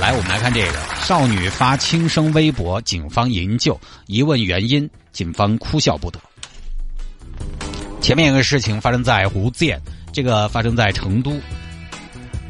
来，我们来看这个：少女发轻生微博，警方营救，一问原因，警方哭笑不得。前面有个事情发生在福建，这个发生在成都。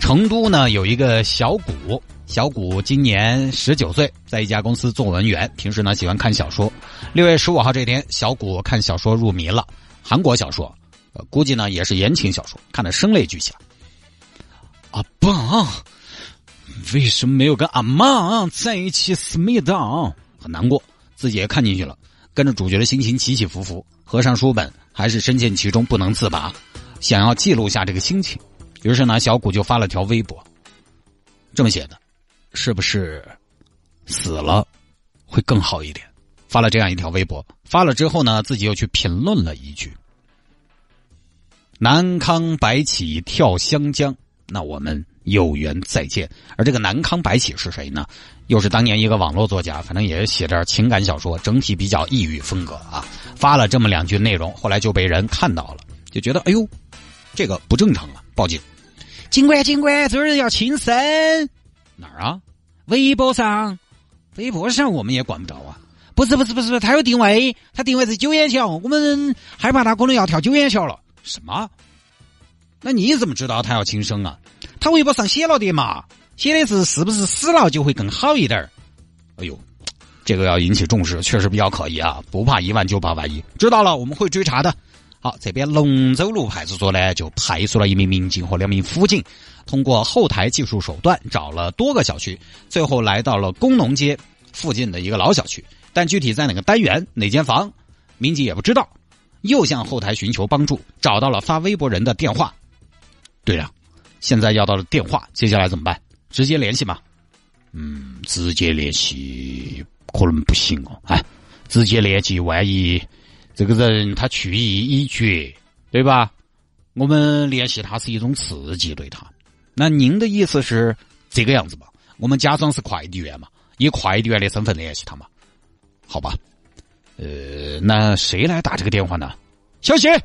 成都呢有一个小谷，小谷今年十九岁，在一家公司做文员，平时呢喜欢看小说。六月十五号这天，小谷看小说入迷了，韩国小说，估计呢也是言情小说，看得声泪俱下。阿棒，为什么没有跟阿妈在一起思密达？很难过，自己也看进去了，跟着主角的心情起起伏伏。合上书本，还是深陷其中不能自拔，想要记录下这个心情。于是呢，小谷就发了条微博，这么写的：“是不是死了会更好一点？”发了这样一条微博。发了之后呢，自己又去评论了一句：“南康白起跳湘江，那我们有缘再见。”而这个南康白起是谁呢？又是当年一个网络作家，反正也写点情感小说，整体比较异域风格啊。发了这么两句内容，后来就被人看到了，就觉得哎呦，这个不正常了，报警。警官，警官，这人要轻生。哪儿啊？微博上，微博上我们也管不着啊。不是，不是，不是，他有定位，他定位是九眼桥，我们害怕他可能要跳九眼桥了。什么？那你怎么知道他要轻生啊？他微博上写了的嘛，写的是是不是死了就会更好一点哎呦，这个要引起重视，确实比较可疑啊！不怕一万就怕万一。知道了，我们会追查的。好，这边龙州路派出所呢，就派出了一名民警和两名辅警，通过后台技术手段找了多个小区，最后来到了工农街附近的一个老小区。但具体在哪个单元、哪间房，民警也不知道。又向后台寻求帮助，找到了发微博人的电话。对了，现在要到了电话，接下来怎么办？直接联系吗？嗯，直接联系可能不行哦。哎，直接联系，万一这个人他去意已决，对吧？我们联系他是一种刺激，对他。那您的意思是这个样子吧？我们假装是快递员嘛，以快递员的身份联系他嘛？好吧，呃，那谁来打这个电话呢？小谢，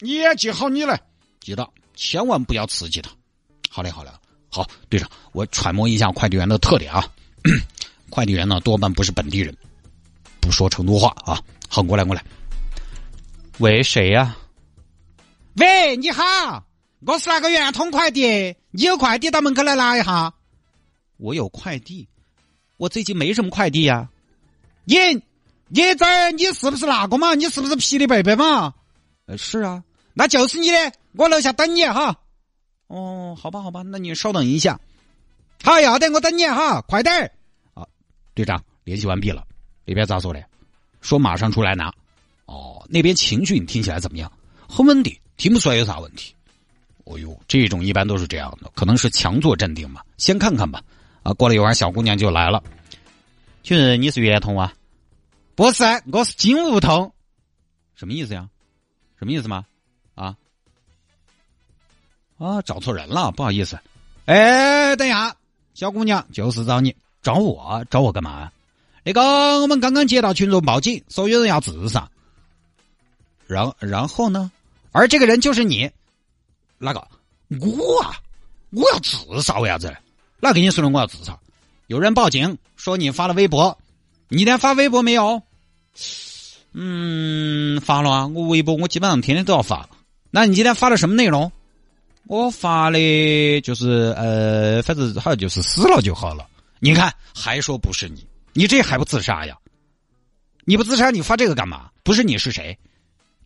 你也记好你来，记到千万不要刺激他。好嘞，好嘞，好，队长，我揣摩一下快递员的特点啊。快递员呢，多半不是本地人，不说成都话啊。好，过来，过来。喂，谁呀？喂，你好，我是那个圆通快递，你有快递到门口来拿一下。我有快递，我最近没什么快递呀。你你这儿你是不是那个嘛？你是不是霹雳贝贝嘛？呃，是啊，那就是你的，我楼下等你哈。哦，好吧，好吧，那你稍等一下。好，要得，我等你哈，快点儿。啊，队长，联系完毕了，那边咋说的？说马上出来拿。哦，那边情绪你听起来怎么样？很稳定，听不出来有啥问题。哦呦，这种一般都是这样的，可能是强作镇定吧。先看看吧。啊，过了一会儿，小姑娘就来了。请问你是圆通啊？不是，我是金梧桐。什么意思呀？什么意思吗？啊？啊，找错人了，不好意思。哎，等一下，小姑娘，就是找你，找我，找我干嘛？那个，我们刚刚接到群众报警，说有人要自杀。然然后呢？而这个人就是你，哪个？我啊！我要自杀为啥子？哪跟你说的我要自杀？有人报警说你发了微博，你连发微博没有？嗯，发了啊！我微博我基本上天天都要发。那你今天发了什么内容？我发的就是呃，反正好像就是死了就好了。你看，还说不是你，你这还不自杀呀？你不自杀，你发这个干嘛？不是你是谁？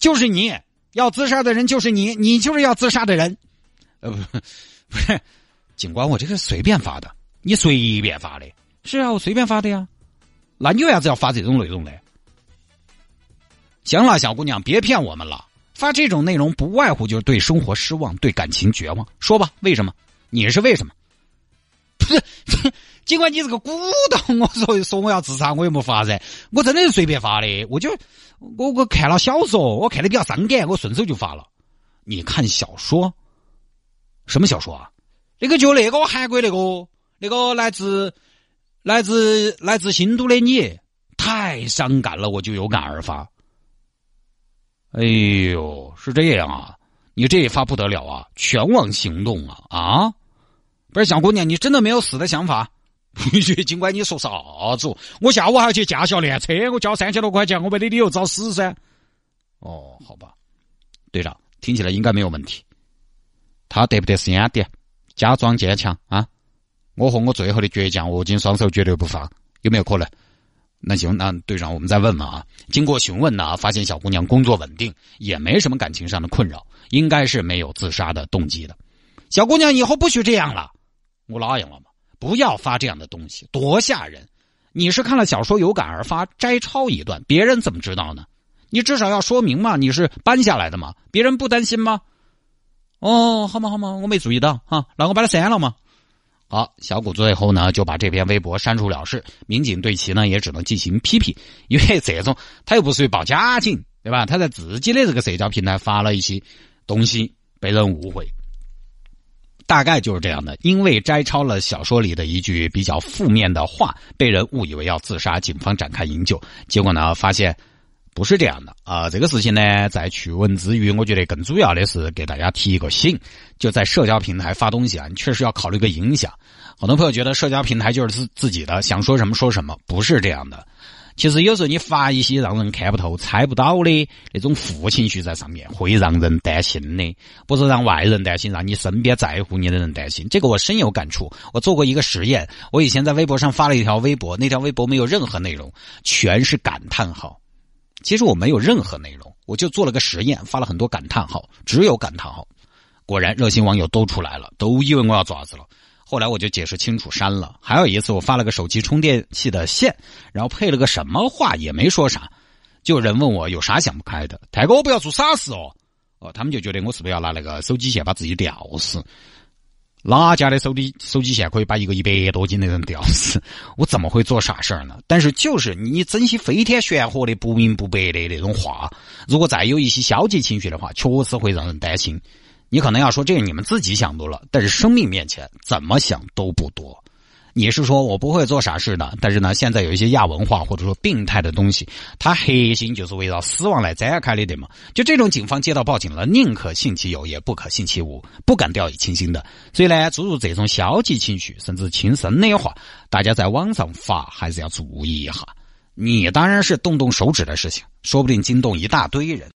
就是你要自杀的人，就是你，你就是要自杀的人。呃，不，是，警官，我这个随便发的。你随便发的，是啊，我随便发的呀。那你为啥子要发这种内容呢？行了，小姑娘，别骗我们了。发这种内容不外乎就是对生活失望，对感情绝望。说吧，为什么？你是为什么？不是，尽管你是个股东，我说说我要自杀，我也没法噻。我真的是随便发的，我就我我看了小说，我看的比较伤感，我顺手就发了。你看小说？什么小说啊？那个就那个韩国那个那个来自来自来自新都的你，太伤感了，我就有感而发。哎呦，是这样啊！你这一发不得了啊，全网行动啊啊！不是小姑娘，你真的没有死的想法？尽管你说啥子，我下午还要去驾校练车，我交三千多块钱，我没得理由找死噻。哦，好吧，队长，听起来应该没有问题。他得不得是烟点？假装坚强啊！我和我最后的倔强握紧双手，绝对不放，有没有可能？那行，那队长，我们再问问啊。经过询问呢，发现小姑娘工作稳定，也没什么感情上的困扰，应该是没有自杀的动机的。小姑娘，以后不许这样了，我答应了吗？不要发这样的东西，多吓人！你是看了小说有感而发，摘抄一段，别人怎么知道呢？你至少要说明嘛，你是搬下来的嘛，别人不担心吗？哦，好嘛好嘛，我没注意到啊，那我把它删了嘛。好，小谷最后呢就把这篇微博删除了事，民警对其呢也只能进行批评，因为这种他又不属于报假警，对吧？他在自己的这个社交平台发了一些东西，被人误会，大概就是这样的。因为摘抄了小说里的一句比较负面的话，被人误以为要自杀，警方展开营救，结果呢发现。不是这样的啊！这个事情呢，在趣闻之余，我觉得更主要的是给大家提一个醒：就在社交平台发东西啊，你确实要考虑个影响。很多朋友觉得社交平台就是自自己的，想说什么说什么，不是这样的。其实有时候你发一些让人看不透、猜不到的那种负情绪在上面，会让人担心的。不是让外人担心，让你身边在乎你的人担心。这个我深有感触。我做过一个实验，我以前在微博上发了一条微博，那条微博没有任何内容，全是感叹号。其实我没有任何内容，我就做了个实验，发了很多感叹号，只有感叹号。果然，热心网友都出来了，都以为我要爪子了。后来我就解释清楚删了。还有一次，我发了个手机充电器的线，然后配了个什么话也没说啥，就有人问我有啥想不开的。泰哥，我不要做傻事哦。哦，他们就觉得我是不是要拿那个手机线把自己吊死？哪家的手机手机线可以把一个一百多斤的人吊死？我怎么会做傻事儿呢？但是就是你整些飞天玄火的不明不白的那种话，如果再有一些消极情绪的话，确实会让人担心。你可能要说这个你们自己想多了，但是生命面前怎么想都不多。你是说我不会做傻事的，但是呢，现在有一些亚文化或者说病态的东西，它核心就是围绕死亡来展开的，对吗？就这种警方接到报警了，宁可信其有，也不可信其无，不敢掉以轻心的。所以呢，诸如这种消极情绪甚至轻生的话，大家在网上发还是要注意一下。你当然是动动手指的事情，说不定惊动一大堆人。